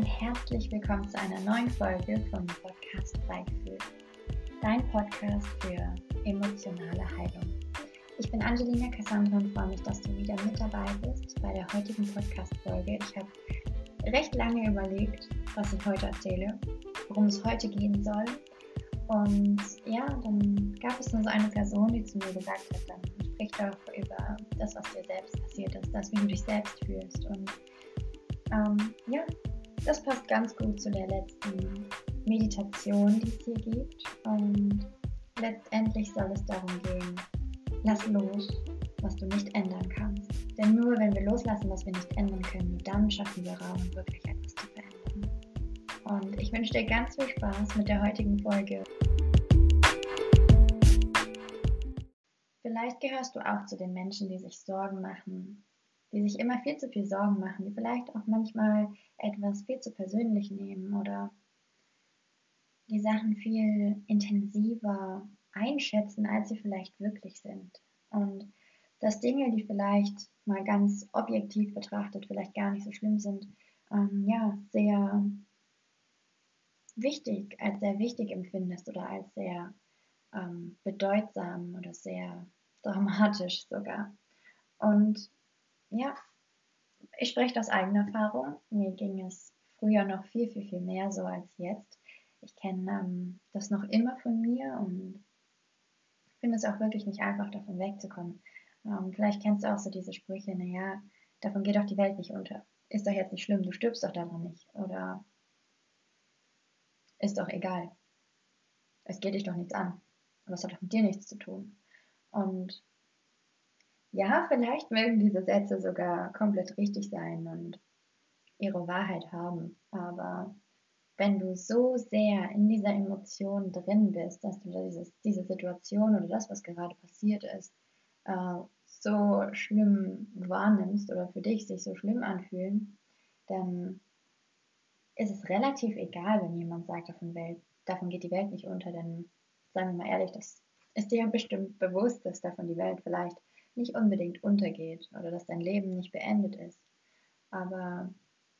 und herzlich willkommen zu einer neuen Folge vom Podcast Freigefühl, dein Podcast für emotionale Heilung. Ich bin Angelina Cassandra und freue mich, dass du wieder mit dabei bist bei der heutigen Podcast-Folge. Ich habe recht lange überlegt, was ich heute erzähle, worum es heute gehen soll. Und ja, dann gab es nur so eine Person, die zu mir gesagt hat, dann sprich doch über das, was dir selbst passiert ist, das, wie du dich selbst fühlst. Und ähm, ja, das passt ganz gut zu der letzten Meditation, die es hier gibt. Und letztendlich soll es darum gehen, lass los, was du nicht ändern kannst. Denn nur wenn wir loslassen, was wir nicht ändern können, dann schaffen wir Raum, wirklich etwas zu verändern. Und ich wünsche dir ganz viel Spaß mit der heutigen Folge. Vielleicht gehörst du auch zu den Menschen, die sich Sorgen machen die sich immer viel zu viel Sorgen machen, die vielleicht auch manchmal etwas viel zu persönlich nehmen oder die Sachen viel intensiver einschätzen, als sie vielleicht wirklich sind. Und dass Dinge, die vielleicht mal ganz objektiv betrachtet vielleicht gar nicht so schlimm sind, ähm, ja, sehr wichtig, als sehr wichtig empfindest oder als sehr ähm, bedeutsam oder sehr dramatisch sogar. Und ja, ich spreche aus eigener Erfahrung. Mir ging es früher noch viel, viel, viel mehr so als jetzt. Ich kenne ähm, das noch immer von mir und finde es auch wirklich nicht einfach, davon wegzukommen. Ähm, vielleicht kennst du auch so diese Sprüche, naja, davon geht doch die Welt nicht unter. Ist doch jetzt nicht schlimm, du stirbst doch daran nicht. Oder ist doch egal. Es geht dich doch nichts an. Und das hat doch mit dir nichts zu tun. Und ja, vielleicht mögen diese Sätze sogar komplett richtig sein und ihre Wahrheit haben, aber wenn du so sehr in dieser Emotion drin bist, dass du dieses, diese Situation oder das, was gerade passiert ist, äh, so schlimm wahrnimmst oder für dich sich so schlimm anfühlen, dann ist es relativ egal, wenn jemand sagt, davon, Welt, davon geht die Welt nicht unter, denn sagen wir mal ehrlich, das ist dir ja bestimmt bewusst, dass davon die Welt vielleicht nicht unbedingt untergeht oder dass dein Leben nicht beendet ist. Aber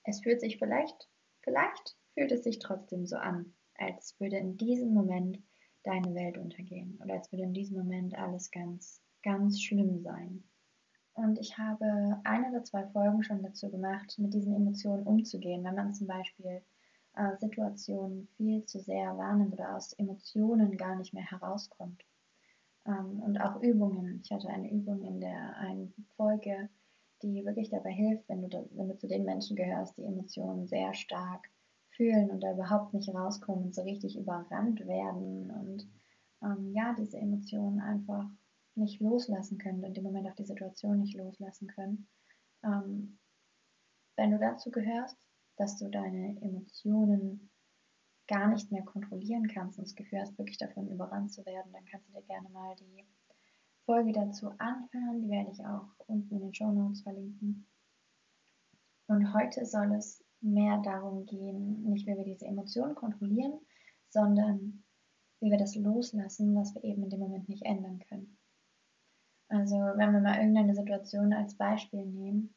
es fühlt sich vielleicht, vielleicht fühlt es sich trotzdem so an, als würde in diesem Moment deine Welt untergehen oder als würde in diesem Moment alles ganz, ganz schlimm sein. Und ich habe eine oder zwei Folgen schon dazu gemacht, mit diesen Emotionen umzugehen, wenn man zum Beispiel äh, Situationen viel zu sehr wahrnimmt oder aus Emotionen gar nicht mehr herauskommt. Ähm, und auch Übungen. Ich hatte eine Übung in der einen Folge, die wirklich dabei hilft, wenn du, da, wenn du zu den Menschen gehörst, die Emotionen sehr stark fühlen und da überhaupt nicht rauskommen und so richtig überrannt werden und ähm, ja, diese Emotionen einfach nicht loslassen können und im Moment auch die Situation nicht loslassen können. Ähm, wenn du dazu gehörst, dass du deine Emotionen gar nicht mehr kontrollieren kannst und das Gefühl hast, wirklich davon überrannt zu werden, dann kannst du dir gerne mal die Folge dazu anhören. Die werde ich auch unten in den Show Notes verlinken. Und heute soll es mehr darum gehen, nicht wie wir diese Emotionen kontrollieren, sondern wie wir das loslassen, was wir eben in dem Moment nicht ändern können. Also wenn wir mal irgendeine Situation als Beispiel nehmen,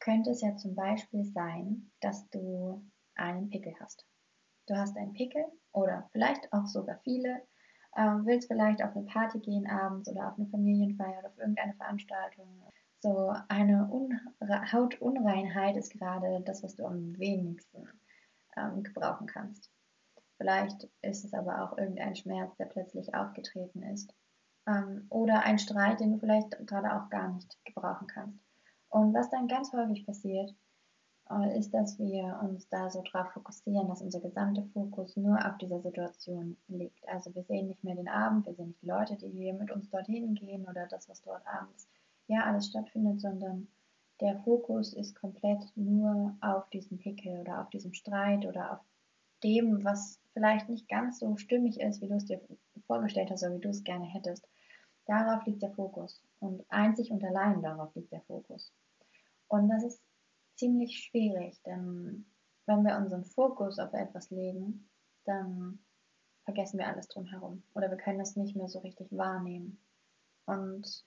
könnte es ja zum Beispiel sein, dass du einen Pickel hast. Du hast einen Pickel oder vielleicht auch sogar viele, ähm, willst vielleicht auf eine Party gehen abends oder auf eine Familienfeier oder auf irgendeine Veranstaltung. So eine Un Hautunreinheit ist gerade das, was du am wenigsten ähm, gebrauchen kannst. Vielleicht ist es aber auch irgendein Schmerz, der plötzlich aufgetreten ist. Ähm, oder ein Streit, den du vielleicht gerade auch gar nicht gebrauchen kannst. Und was dann ganz häufig passiert, äh, ist, dass wir uns da so drauf fokussieren, dass unser gesamter Fokus nur auf dieser Situation liegt. Also wir sehen nicht mehr den Abend, wir sehen nicht die Leute, die hier mit uns dorthin gehen oder das, was dort abends ja alles stattfindet, sondern der Fokus ist komplett nur auf diesem Pickel oder auf diesem Streit oder auf dem, was vielleicht nicht ganz so stimmig ist, wie du es dir vorgestellt hast oder wie du es gerne hättest. Darauf liegt der Fokus und einzig und allein darauf liegt der Fokus. Und das ist ziemlich schwierig, denn wenn wir unseren Fokus auf etwas legen, dann vergessen wir alles drumherum oder wir können es nicht mehr so richtig wahrnehmen. Und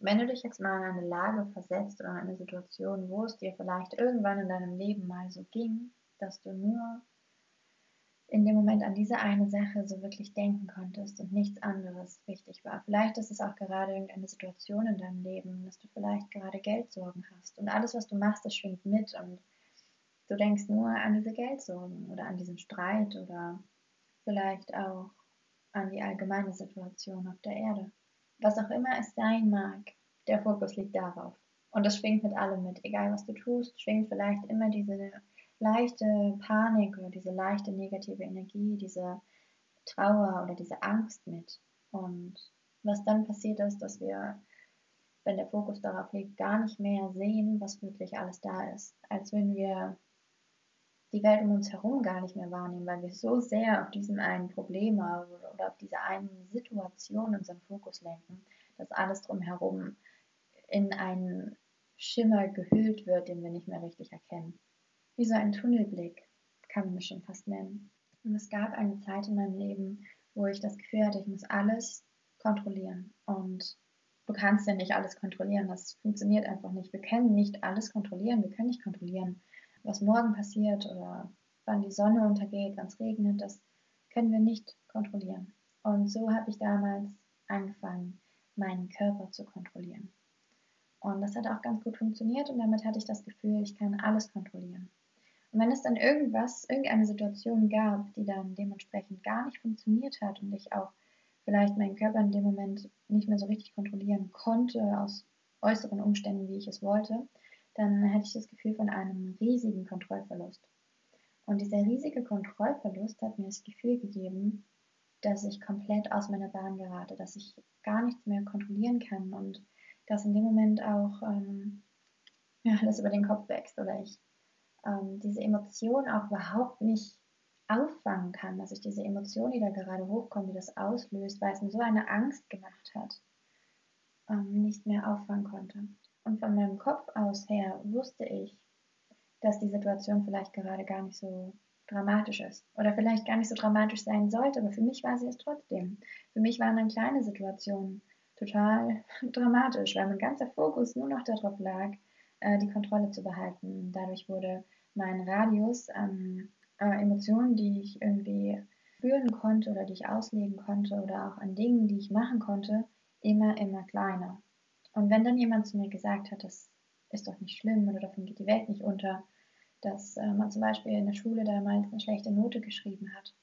wenn du dich jetzt mal in eine Lage versetzt oder in eine Situation, wo es dir vielleicht irgendwann in deinem Leben mal so ging, dass du nur in dem Moment an diese eine Sache so wirklich denken konntest und nichts anderes wichtig war. Vielleicht ist es auch gerade irgendeine Situation in deinem Leben, dass du vielleicht gerade Geldsorgen hast und alles, was du machst, das schwingt mit und du denkst nur an diese Geldsorgen oder an diesen Streit oder vielleicht auch an die allgemeine Situation auf der Erde. Was auch immer es sein mag, der Fokus liegt darauf. Und das schwingt mit allem mit. Egal was du tust, schwingt vielleicht immer diese leichte Panik oder diese leichte negative Energie, diese Trauer oder diese Angst mit. Und was dann passiert ist, dass wir, wenn der Fokus darauf liegt, gar nicht mehr sehen, was wirklich alles da ist. Als wenn wir die Welt um uns herum gar nicht mehr wahrnehmen, weil wir so sehr auf diesem einen Problem oder auf diese eine Situation unseren Fokus lenken, dass alles drumherum in einen Schimmer gehüllt wird, den wir nicht mehr richtig erkennen wie so ein Tunnelblick, kann man es schon fast nennen. Und es gab eine Zeit in meinem Leben, wo ich das Gefühl hatte, ich muss alles kontrollieren. Und du kannst ja nicht alles kontrollieren, das funktioniert einfach nicht. Wir können nicht alles kontrollieren, wir können nicht kontrollieren, was morgen passiert oder wann die Sonne untergeht, wann es regnet, das können wir nicht kontrollieren. Und so habe ich damals angefangen, meinen Körper zu kontrollieren. Und das hat auch ganz gut funktioniert und damit hatte ich das Gefühl, ich kann alles kontrollieren. Und wenn es dann irgendwas, irgendeine Situation gab, die dann dementsprechend gar nicht funktioniert hat und ich auch vielleicht meinen Körper in dem Moment nicht mehr so richtig kontrollieren konnte aus äußeren Umständen, wie ich es wollte, dann hätte ich das Gefühl von einem riesigen Kontrollverlust. Und dieser riesige Kontrollverlust hat mir das Gefühl gegeben, dass ich komplett aus meiner Bahn gerate, dass ich gar nichts mehr kontrollieren kann und dass in dem Moment auch ähm, ja, alles über den Kopf wächst oder ich ähm, diese Emotion auch überhaupt nicht auffangen kann, dass ich diese Emotion, die da gerade hochkommt, die das auslöst, weil es mir so eine Angst gemacht hat, ähm, nicht mehr auffangen konnte. Und von meinem Kopf aus her wusste ich, dass die Situation vielleicht gerade gar nicht so dramatisch ist oder vielleicht gar nicht so dramatisch sein sollte, aber für mich war sie es trotzdem. Für mich waren dann kleine Situationen total dramatisch, weil mein ganzer Fokus nur noch darauf lag, äh, die Kontrolle zu behalten. Dadurch wurde mein Radius an äh, Emotionen, die ich irgendwie fühlen konnte oder die ich ausleben konnte oder auch an Dingen, die ich machen konnte, immer, immer kleiner. Und wenn dann jemand zu mir gesagt hat, das ist doch nicht schlimm oder davon geht die Welt nicht unter, dass äh, man zum Beispiel in der Schule damals eine schlechte Note geschrieben hat.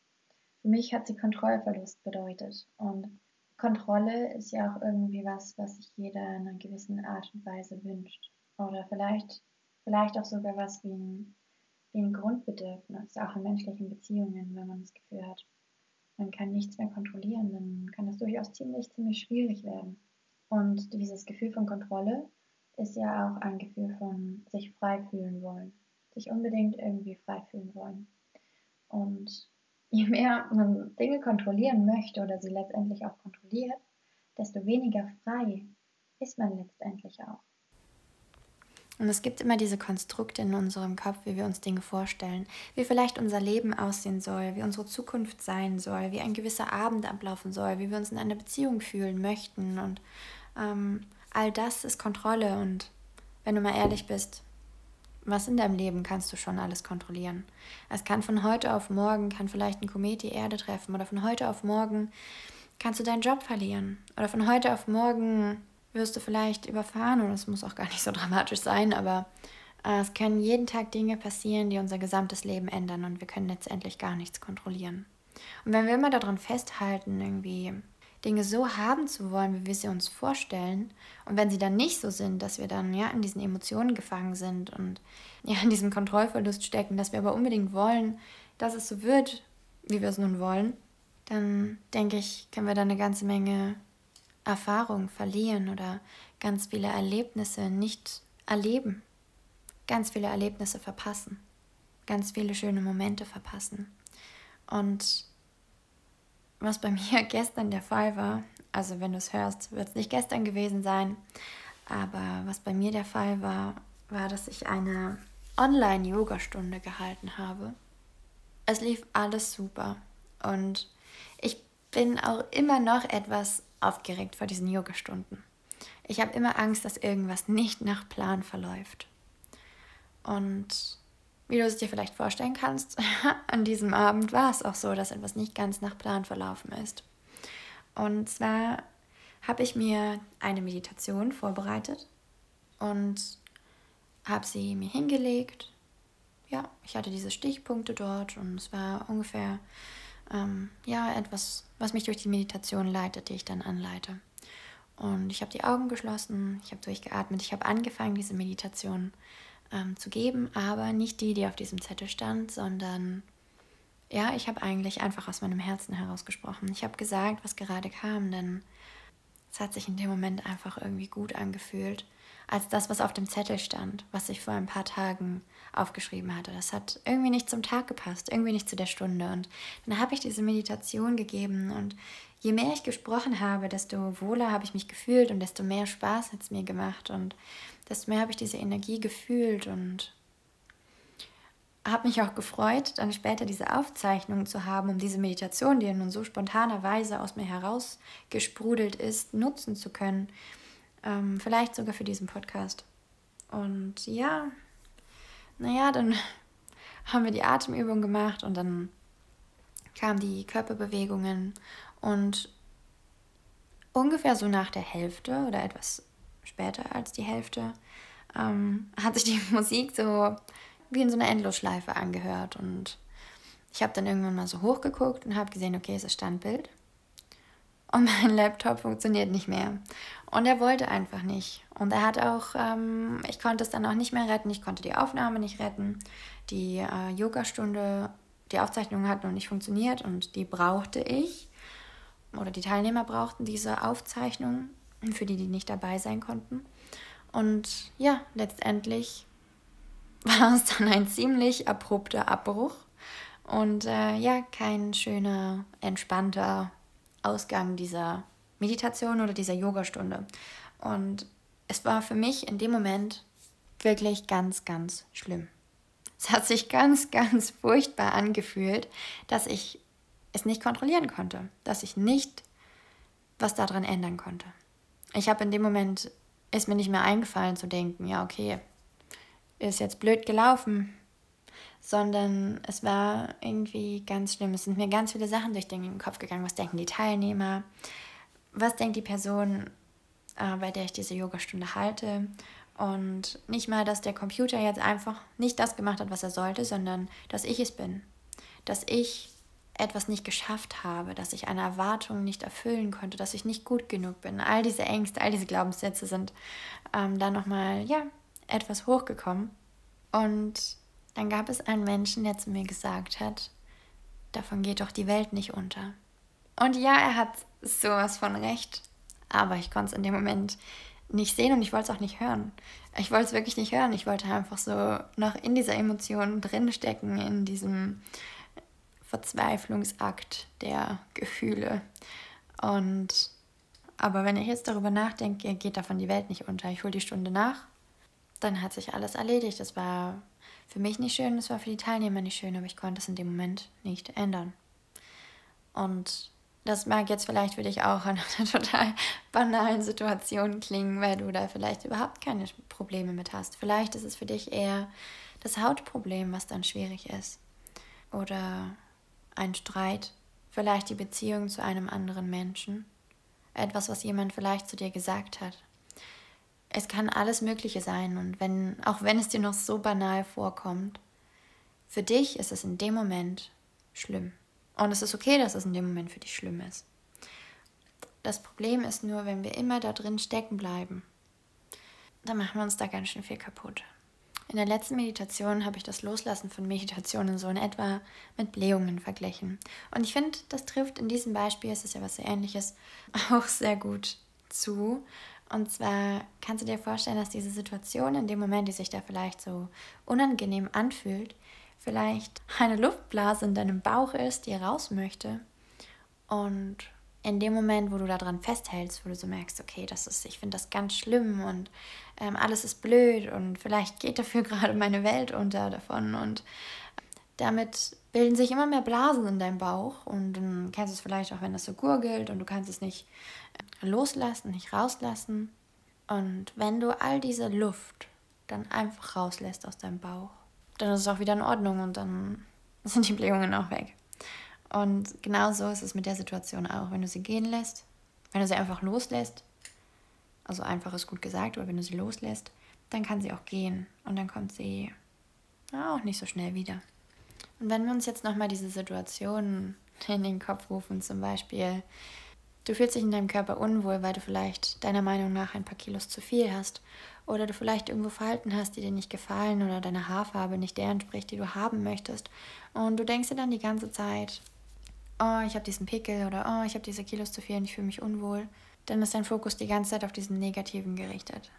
Für mich hat sie Kontrollverlust bedeutet. Und Kontrolle ist ja auch irgendwie was, was sich jeder in einer gewissen Art und Weise wünscht. Oder vielleicht, vielleicht auch sogar was wie ein wie ein Grundbedürfnis, auch in menschlichen Beziehungen, wenn man das Gefühl hat, man kann nichts mehr kontrollieren, dann kann das durchaus ziemlich, ziemlich schwierig werden. Und dieses Gefühl von Kontrolle ist ja auch ein Gefühl von sich frei fühlen wollen, sich unbedingt irgendwie frei fühlen wollen. Und je mehr man Dinge kontrollieren möchte oder sie letztendlich auch kontrolliert, desto weniger frei ist man letztendlich auch. Und es gibt immer diese Konstrukte in unserem Kopf, wie wir uns Dinge vorstellen, wie vielleicht unser Leben aussehen soll, wie unsere Zukunft sein soll, wie ein gewisser Abend ablaufen soll, wie wir uns in einer Beziehung fühlen möchten. Und ähm, all das ist Kontrolle. Und wenn du mal ehrlich bist, was in deinem Leben kannst du schon alles kontrollieren? Es kann von heute auf morgen, kann vielleicht ein Komet die Erde treffen oder von heute auf morgen kannst du deinen Job verlieren oder von heute auf morgen wirst du vielleicht überfahren und es muss auch gar nicht so dramatisch sein, aber äh, es können jeden Tag Dinge passieren, die unser gesamtes Leben ändern und wir können letztendlich gar nichts kontrollieren. Und wenn wir immer daran festhalten, irgendwie Dinge so haben zu wollen, wie wir sie uns vorstellen, und wenn sie dann nicht so sind, dass wir dann ja in diesen Emotionen gefangen sind und ja in diesem Kontrollverlust stecken, dass wir aber unbedingt wollen, dass es so wird, wie wir es nun wollen, dann denke ich, können wir da eine ganze Menge Erfahrung verlieren oder ganz viele Erlebnisse nicht erleben, ganz viele Erlebnisse verpassen, ganz viele schöne Momente verpassen. Und was bei mir gestern der Fall war, also wenn du es hörst, wird es nicht gestern gewesen sein, aber was bei mir der Fall war, war, dass ich eine Online-Yoga-Stunde gehalten habe. Es lief alles super und ich bin auch immer noch etwas aufgeregt vor diesen Yogastunden. Ich habe immer Angst, dass irgendwas nicht nach Plan verläuft. Und wie du es dir vielleicht vorstellen kannst, an diesem Abend war es auch so, dass etwas nicht ganz nach Plan verlaufen ist. Und zwar habe ich mir eine Meditation vorbereitet und habe sie mir hingelegt. Ja, ich hatte diese Stichpunkte dort und es war ungefähr ähm, ja etwas, was mich durch die Meditation leitet, die ich dann anleite. Und ich habe die Augen geschlossen, ich habe durchgeatmet, ich habe angefangen, diese Meditation ähm, zu geben, aber nicht die, die auf diesem Zettel stand, sondern ja, ich habe eigentlich einfach aus meinem Herzen herausgesprochen. Ich habe gesagt, was gerade kam, denn es hat sich in dem Moment einfach irgendwie gut angefühlt, als das, was auf dem Zettel stand, was ich vor ein paar Tagen aufgeschrieben hatte. Das hat irgendwie nicht zum Tag gepasst, irgendwie nicht zu der Stunde. Und dann habe ich diese Meditation gegeben und je mehr ich gesprochen habe, desto wohler habe ich mich gefühlt und desto mehr Spaß hat es mir gemacht und desto mehr habe ich diese Energie gefühlt und habe mich auch gefreut, dann später diese Aufzeichnung zu haben, um diese Meditation, die nun so spontanerweise aus mir herausgesprudelt ist, nutzen zu können. Ähm, vielleicht sogar für diesen Podcast. Und ja, naja, dann haben wir die Atemübung gemacht und dann kamen die Körperbewegungen und ungefähr so nach der Hälfte oder etwas später als die Hälfte ähm, hat sich die Musik so wie in so einer Endlosschleife angehört. Und ich habe dann irgendwann mal so hochgeguckt und habe gesehen, okay, es ist Standbild. Und mein Laptop funktioniert nicht mehr. Und er wollte einfach nicht. Und er hat auch, ähm, ich konnte es dann auch nicht mehr retten. Ich konnte die Aufnahme nicht retten. Die äh, Yogastunde, die Aufzeichnung hat noch nicht funktioniert und die brauchte ich oder die Teilnehmer brauchten diese Aufzeichnung, für die die nicht dabei sein konnten. Und ja, letztendlich war es dann ein ziemlich abrupter Abbruch und äh, ja, kein schöner, entspannter Ausgang dieser Meditation oder dieser Yogastunde. Und es war für mich in dem Moment wirklich ganz, ganz schlimm. Es hat sich ganz, ganz furchtbar angefühlt, dass ich es nicht kontrollieren konnte, dass ich nicht was daran ändern konnte. Ich habe in dem Moment, ist mir nicht mehr eingefallen zu denken, ja, okay, ist jetzt blöd gelaufen, sondern es war irgendwie ganz schlimm. Es sind mir ganz viele Sachen durch den Kopf gegangen. Was denken die Teilnehmer? Was denkt die Person, äh, bei der ich diese Yogastunde halte? Und nicht mal, dass der Computer jetzt einfach nicht das gemacht hat, was er sollte, sondern dass ich es bin. Dass ich etwas nicht geschafft habe, dass ich eine Erwartung nicht erfüllen konnte, dass ich nicht gut genug bin. All diese Ängste, all diese Glaubenssätze sind ähm, dann nochmal, ja, etwas hochgekommen. Und dann gab es einen Menschen, der zu mir gesagt hat, davon geht doch die Welt nicht unter. Und ja, er hat sowas von recht, aber ich konnte es in dem Moment nicht sehen und ich wollte es auch nicht hören. Ich wollte es wirklich nicht hören. Ich wollte einfach so noch in dieser Emotion drinstecken, in diesem Verzweiflungsakt der Gefühle. Und aber wenn ich jetzt darüber nachdenke, geht davon die Welt nicht unter. Ich hole die Stunde nach, dann hat sich alles erledigt. Das war für mich nicht schön, das war für die Teilnehmer nicht schön, aber ich konnte es in dem Moment nicht ändern. Und das mag jetzt vielleicht für dich auch an einer total banalen Situation klingen, weil du da vielleicht überhaupt keine Probleme mit hast. Vielleicht ist es für dich eher das Hautproblem, was dann schwierig ist. Oder ein Streit, vielleicht die Beziehung zu einem anderen Menschen, etwas, was jemand vielleicht zu dir gesagt hat. Es kann alles Mögliche sein und wenn, auch wenn es dir noch so banal vorkommt, für dich ist es in dem Moment schlimm. Und es ist okay, dass es in dem Moment für dich schlimm ist. Das Problem ist nur, wenn wir immer da drin stecken bleiben, dann machen wir uns da ganz schön viel kaputt. In der letzten Meditation habe ich das Loslassen von Meditationen so in etwa mit Blähungen verglichen. Und ich finde, das trifft in diesem Beispiel, es ist ja was sehr ähnliches, auch sehr gut zu. Und zwar kannst du dir vorstellen, dass diese Situation in dem Moment, die sich da vielleicht so unangenehm anfühlt, vielleicht eine Luftblase in deinem Bauch ist, die raus möchte. Und in dem Moment, wo du daran festhältst, wo du so merkst, okay, das ist, ich finde das ganz schlimm und ähm, alles ist blöd und vielleicht geht dafür gerade meine Welt unter davon und damit bilden sich immer mehr Blasen in deinem Bauch und dann kennst du es vielleicht auch, wenn das so gurgelt und du kannst es nicht loslassen, nicht rauslassen. Und wenn du all diese Luft dann einfach rauslässt aus deinem Bauch, dann ist es auch wieder in Ordnung und dann sind die Blähungen auch weg. Und genau so ist es mit der Situation auch. Wenn du sie gehen lässt, wenn du sie einfach loslässt, also einfach ist gut gesagt, aber wenn du sie loslässt, dann kann sie auch gehen und dann kommt sie auch nicht so schnell wieder. Und wenn wir uns jetzt nochmal diese Situation in den Kopf rufen, zum Beispiel, du fühlst dich in deinem Körper unwohl, weil du vielleicht deiner Meinung nach ein paar Kilos zu viel hast oder du vielleicht irgendwo Verhalten hast, die dir nicht gefallen oder deine Haarfarbe nicht der entspricht, die du haben möchtest. Und du denkst dir dann die ganze Zeit, oh, ich habe diesen Pickel oder oh, ich habe diese Kilos zu viel und ich fühle mich unwohl, dann ist dein Fokus die ganze Zeit auf diesen Negativen gerichtet.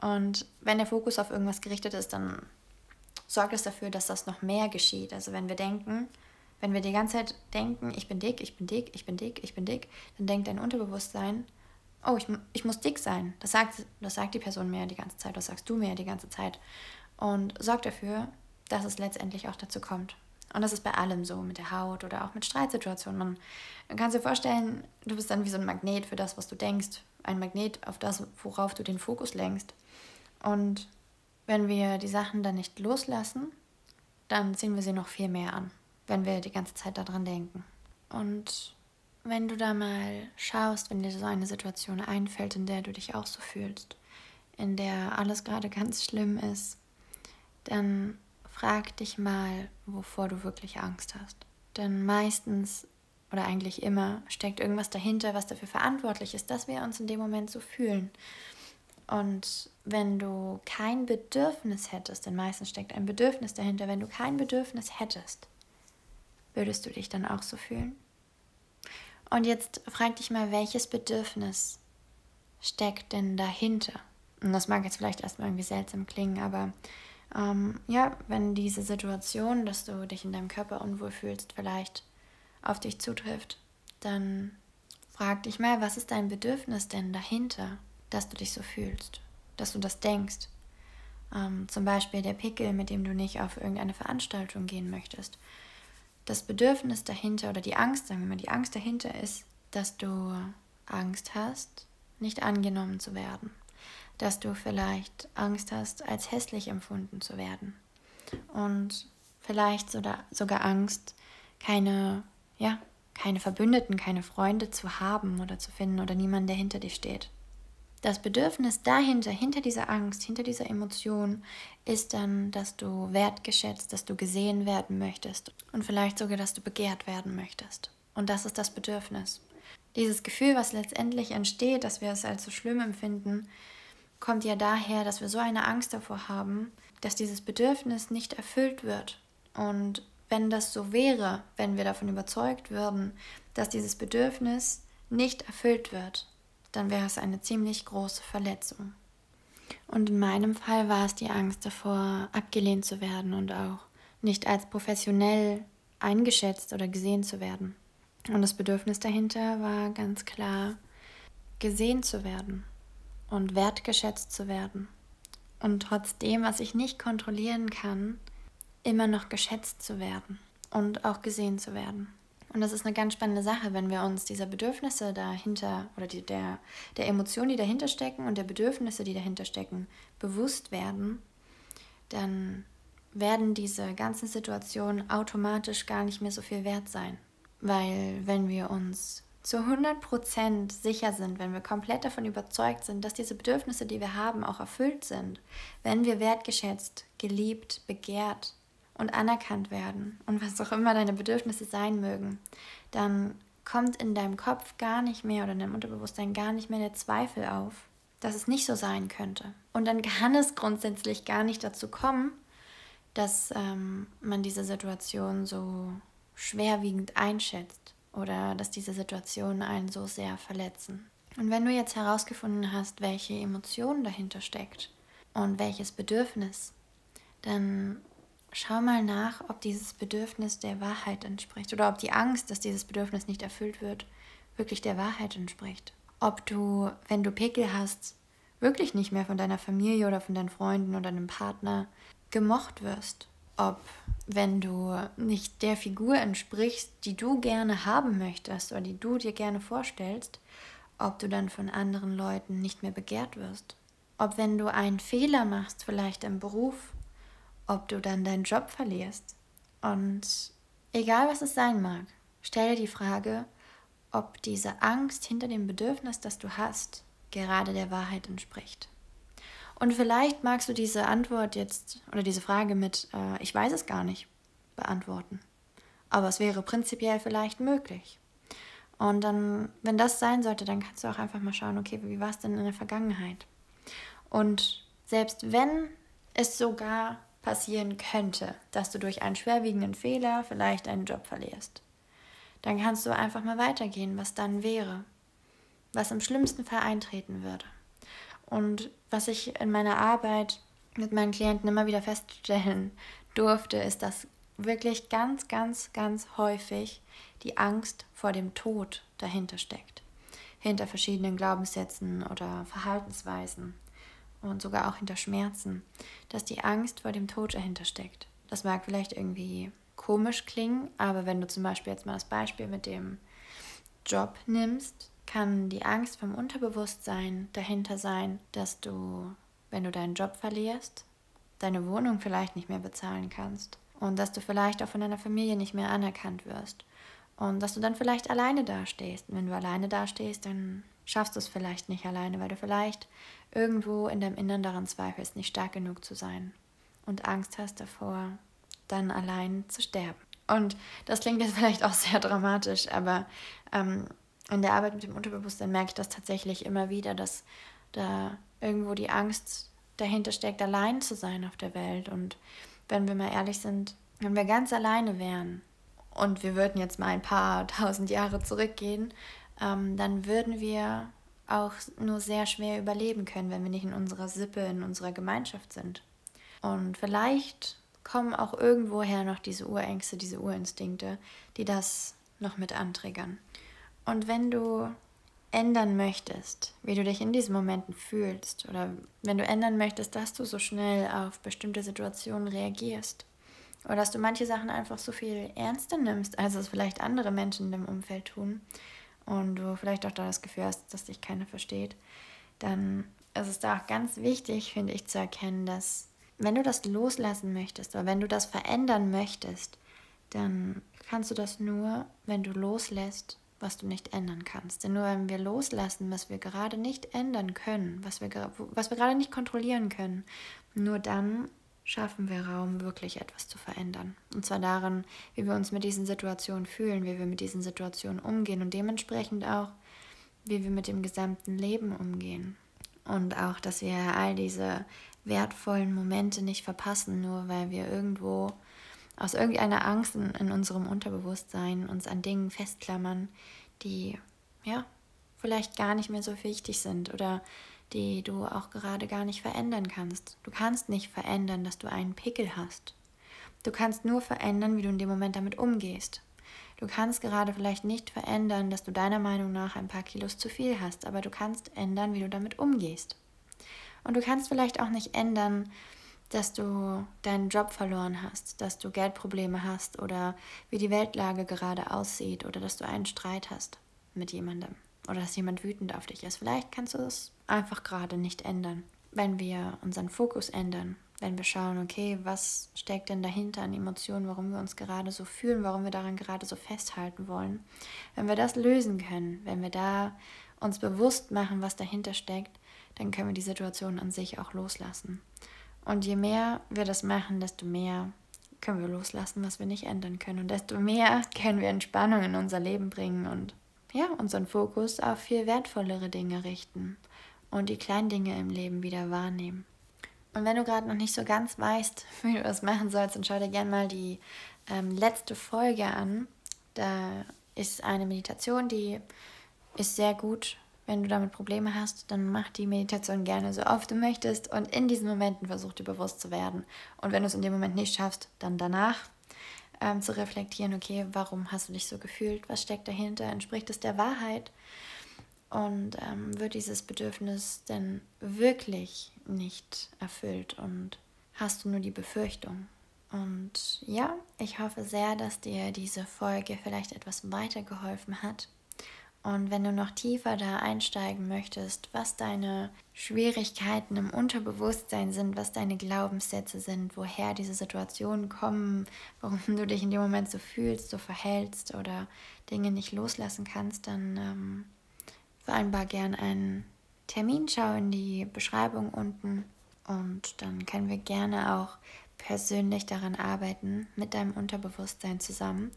Und wenn der Fokus auf irgendwas gerichtet ist, dann sorgt es dafür, dass das noch mehr geschieht. Also wenn wir denken, wenn wir die ganze Zeit denken, ich bin dick, ich bin dick, ich bin dick, ich bin dick, dann denkt dein Unterbewusstsein, oh, ich, ich muss dick sein. Das sagt, das sagt die Person mir die ganze Zeit, das sagst du mir die ganze Zeit. Und sorgt dafür, dass es letztendlich auch dazu kommt. Und das ist bei allem so, mit der Haut oder auch mit Streitsituationen. Man kann sich vorstellen, du bist dann wie so ein Magnet für das, was du denkst. Ein Magnet auf das, worauf du den Fokus lenkst. Und wenn wir die Sachen dann nicht loslassen, dann ziehen wir sie noch viel mehr an, wenn wir die ganze Zeit daran denken. Und wenn du da mal schaust, wenn dir so eine Situation einfällt, in der du dich auch so fühlst, in der alles gerade ganz schlimm ist, dann frag dich mal, wovor du wirklich Angst hast. Denn meistens oder eigentlich immer steckt irgendwas dahinter, was dafür verantwortlich ist, dass wir uns in dem Moment so fühlen. Und wenn du kein Bedürfnis hättest, denn meistens steckt ein Bedürfnis dahinter, wenn du kein Bedürfnis hättest, würdest du dich dann auch so fühlen? Und jetzt frag dich mal, welches Bedürfnis steckt denn dahinter? Und das mag jetzt vielleicht erstmal irgendwie seltsam klingen, aber ähm, ja, wenn diese Situation, dass du dich in deinem Körper unwohl fühlst, vielleicht auf dich zutrifft, dann frag dich mal, was ist dein Bedürfnis denn dahinter, dass du dich so fühlst, dass du das denkst. Ähm, zum Beispiel der Pickel, mit dem du nicht auf irgendeine Veranstaltung gehen möchtest. Das Bedürfnis dahinter oder die Angst, sagen wir mal, die Angst dahinter ist, dass du Angst hast, nicht angenommen zu werden dass du vielleicht Angst hast, als hässlich empfunden zu werden. Und vielleicht sogar Angst, keine, ja, keine Verbündeten, keine Freunde zu haben oder zu finden oder niemanden, der hinter dir steht. Das Bedürfnis dahinter, hinter dieser Angst, hinter dieser Emotion, ist dann, dass du wertgeschätzt, dass du gesehen werden möchtest und vielleicht sogar, dass du begehrt werden möchtest. Und das ist das Bedürfnis. Dieses Gefühl, was letztendlich entsteht, dass wir es als so schlimm empfinden, kommt ja daher, dass wir so eine Angst davor haben, dass dieses Bedürfnis nicht erfüllt wird. Und wenn das so wäre, wenn wir davon überzeugt würden, dass dieses Bedürfnis nicht erfüllt wird, dann wäre es eine ziemlich große Verletzung. Und in meinem Fall war es die Angst davor, abgelehnt zu werden und auch nicht als professionell eingeschätzt oder gesehen zu werden. Und das Bedürfnis dahinter war ganz klar, gesehen zu werden und wertgeschätzt zu werden. Und trotzdem, was ich nicht kontrollieren kann, immer noch geschätzt zu werden und auch gesehen zu werden. Und das ist eine ganz spannende Sache, wenn wir uns dieser Bedürfnisse dahinter oder die, der, der Emotionen, die dahinter stecken und der Bedürfnisse, die dahinter stecken, bewusst werden, dann werden diese ganzen Situationen automatisch gar nicht mehr so viel wert sein. Weil wenn wir uns zu 100% sicher sind, wenn wir komplett davon überzeugt sind, dass diese Bedürfnisse, die wir haben, auch erfüllt sind, wenn wir wertgeschätzt, geliebt, begehrt und anerkannt werden und was auch immer deine Bedürfnisse sein mögen, dann kommt in deinem Kopf gar nicht mehr oder in deinem Unterbewusstsein gar nicht mehr der Zweifel auf, dass es nicht so sein könnte. Und dann kann es grundsätzlich gar nicht dazu kommen, dass ähm, man diese Situation so schwerwiegend einschätzt oder dass diese Situationen einen so sehr verletzen. Und wenn du jetzt herausgefunden hast, welche Emotion dahinter steckt und welches Bedürfnis, dann schau mal nach, ob dieses Bedürfnis der Wahrheit entspricht oder ob die Angst, dass dieses Bedürfnis nicht erfüllt wird, wirklich der Wahrheit entspricht. Ob du, wenn du Pickel hast, wirklich nicht mehr von deiner Familie oder von deinen Freunden oder deinem Partner gemocht wirst ob wenn du nicht der Figur entsprichst, die du gerne haben möchtest oder die du dir gerne vorstellst, ob du dann von anderen Leuten nicht mehr begehrt wirst. Ob wenn du einen Fehler machst, vielleicht im Beruf ob du dann deinen Job verlierst. Und egal was es sein mag, stell dir die Frage, ob diese Angst hinter dem Bedürfnis, das du hast, gerade der Wahrheit entspricht. Und vielleicht magst du diese Antwort jetzt oder diese Frage mit äh, Ich weiß es gar nicht beantworten. Aber es wäre prinzipiell vielleicht möglich. Und dann, wenn das sein sollte, dann kannst du auch einfach mal schauen, okay, wie war es denn in der Vergangenheit? Und selbst wenn es sogar passieren könnte, dass du durch einen schwerwiegenden Fehler vielleicht einen Job verlierst, dann kannst du einfach mal weitergehen, was dann wäre, was im schlimmsten Fall eintreten würde. Und was ich in meiner Arbeit mit meinen Klienten immer wieder feststellen durfte, ist, dass wirklich ganz, ganz, ganz häufig die Angst vor dem Tod dahinter steckt. Hinter verschiedenen Glaubenssätzen oder Verhaltensweisen und sogar auch hinter Schmerzen, dass die Angst vor dem Tod dahinter steckt. Das mag vielleicht irgendwie komisch klingen, aber wenn du zum Beispiel jetzt mal das Beispiel mit dem Job nimmst, kann die Angst vom Unterbewusstsein dahinter sein, dass du, wenn du deinen Job verlierst, deine Wohnung vielleicht nicht mehr bezahlen kannst und dass du vielleicht auch von deiner Familie nicht mehr anerkannt wirst und dass du dann vielleicht alleine dastehst. Und wenn du alleine dastehst, dann schaffst du es vielleicht nicht alleine, weil du vielleicht irgendwo in deinem Innern daran zweifelst, nicht stark genug zu sein und Angst hast davor, dann allein zu sterben. Und das klingt jetzt vielleicht auch sehr dramatisch, aber ähm, in der Arbeit mit dem Unterbewusstsein merke ich das tatsächlich immer wieder, dass da irgendwo die Angst dahinter steckt, allein zu sein auf der Welt. Und wenn wir mal ehrlich sind, wenn wir ganz alleine wären und wir würden jetzt mal ein paar tausend Jahre zurückgehen, ähm, dann würden wir auch nur sehr schwer überleben können, wenn wir nicht in unserer Sippe, in unserer Gemeinschaft sind. Und vielleicht kommen auch irgendwoher noch diese Urängste, diese Urinstinkte, die das noch mit antriggern. Und wenn du ändern möchtest, wie du dich in diesen Momenten fühlst, oder wenn du ändern möchtest, dass du so schnell auf bestimmte Situationen reagierst, oder dass du manche Sachen einfach so viel ernster nimmst, als es vielleicht andere Menschen in deinem Umfeld tun, und du vielleicht auch da das Gefühl hast, dass dich keiner versteht, dann ist es da auch ganz wichtig, finde ich, zu erkennen, dass wenn du das loslassen möchtest oder wenn du das verändern möchtest, dann kannst du das nur, wenn du loslässt, was du nicht ändern kannst. Denn nur wenn wir loslassen, was wir gerade nicht ändern können, was wir, was wir gerade nicht kontrollieren können, nur dann schaffen wir Raum, wirklich etwas zu verändern. Und zwar darin, wie wir uns mit diesen Situationen fühlen, wie wir mit diesen Situationen umgehen und dementsprechend auch, wie wir mit dem gesamten Leben umgehen. Und auch, dass wir all diese wertvollen Momente nicht verpassen, nur weil wir irgendwo aus irgendeiner Angst in, in unserem Unterbewusstsein uns an Dingen festklammern, die ja vielleicht gar nicht mehr so wichtig sind oder die du auch gerade gar nicht verändern kannst. Du kannst nicht verändern, dass du einen Pickel hast. Du kannst nur verändern, wie du in dem Moment damit umgehst. Du kannst gerade vielleicht nicht verändern, dass du deiner Meinung nach ein paar Kilos zu viel hast, aber du kannst ändern, wie du damit umgehst. Und du kannst vielleicht auch nicht ändern, dass du deinen Job verloren hast, dass du Geldprobleme hast oder wie die Weltlage gerade aussieht oder dass du einen Streit hast mit jemandem oder dass jemand wütend auf dich ist. Vielleicht kannst du es einfach gerade nicht ändern. Wenn wir unseren Fokus ändern, wenn wir schauen, okay, was steckt denn dahinter an Emotionen, warum wir uns gerade so fühlen, warum wir daran gerade so festhalten wollen. Wenn wir das lösen können, wenn wir da uns bewusst machen, was dahinter steckt, dann können wir die Situation an sich auch loslassen. Und je mehr wir das machen, desto mehr können wir loslassen, was wir nicht ändern können. Und desto mehr können wir Entspannung in unser Leben bringen und ja, unseren Fokus auf viel wertvollere Dinge richten und die kleinen Dinge im Leben wieder wahrnehmen. Und wenn du gerade noch nicht so ganz weißt, wie du das machen sollst, dann schau dir gerne mal die ähm, letzte Folge an. Da ist eine Meditation, die ist sehr gut wenn du damit Probleme hast, dann mach die Meditation gerne so oft du möchtest und in diesen Momenten versuch dir bewusst zu werden. Und wenn du es in dem Moment nicht schaffst, dann danach ähm, zu reflektieren, okay, warum hast du dich so gefühlt? Was steckt dahinter? Entspricht es der Wahrheit? Und ähm, wird dieses Bedürfnis denn wirklich nicht erfüllt? Und hast du nur die Befürchtung? Und ja, ich hoffe sehr, dass dir diese Folge vielleicht etwas weitergeholfen hat Und wenn du noch tiefer da einsteigen möchtest, was deine Schwierigkeiten im Unterbewusstsein sind, was deine Glaubenssätze sind, woher diese Situationen kommen, warum du dich in dem Moment so fühlst, so verhältst oder Dinge nicht loslassen kannst, dann ähm, vereinbar gern einen Termin, schau in die Beschreibung unten und dann können wir gerne auch persönlich daran arbeiten, mit deinem Unterbewusstsein zusammen.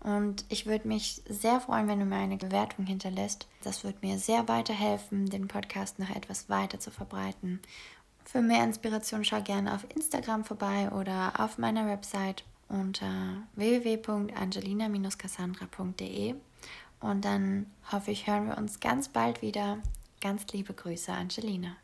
Und ich würde mich sehr freuen, wenn du mir eine Bewertung hinterlässt. Das würde mir sehr weiterhelfen, den Podcast noch etwas weiter zu verbreiten. Für mehr Inspiration schau gerne auf Instagram vorbei oder auf meiner Website unter www.angelina-cassandra.de. Und dann hoffe ich, hören wir uns ganz bald wieder. Ganz liebe Grüße, Angelina.